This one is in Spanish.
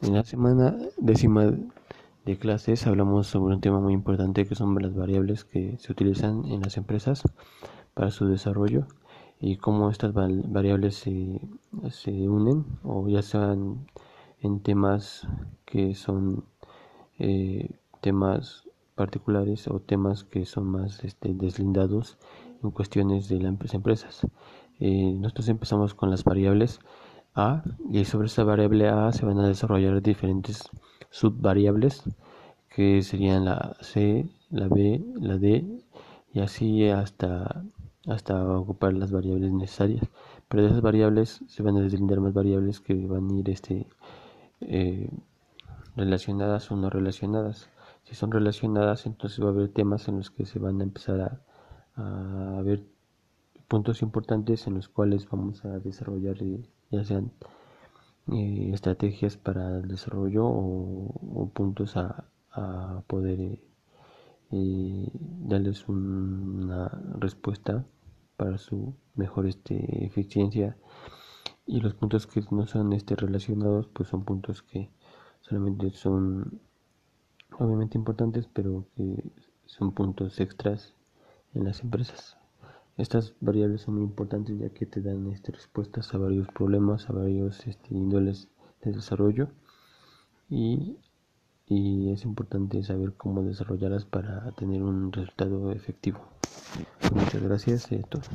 En la semana décima de clases hablamos sobre un tema muy importante que son las variables que se utilizan en las empresas para su desarrollo y cómo estas variables se, se unen o ya sean en temas que son eh, temas particulares o temas que son más este, deslindados en cuestiones de las empresas. Eh, nosotros empezamos con las variables A y sobre esa variable A se van a desarrollar diferentes subvariables que serían la C, la B, la D y así hasta, hasta ocupar las variables necesarias. Pero de esas variables se van a deslindar más variables que van a ir este, eh, relacionadas o no relacionadas. Si son relacionadas, entonces va a haber temas en los que se van a empezar a, puntos importantes en los cuales vamos a desarrollar eh, ya sean eh, estrategias para el desarrollo o, puntos a, poder eh, darles una respuesta para su mejor este, eficiencia y los puntos que no son este, relacionados pues son puntos que solamente son obviamente importantes pero que son puntos extras en las empresas. Estas variables son muy importantes ya que te dan este, respuestas a varios problemas, a varios este, índoles de desarrollo y, y, es importante saber cómo desarrollarlas para tener un resultado efectivo. Muchas gracias. todos.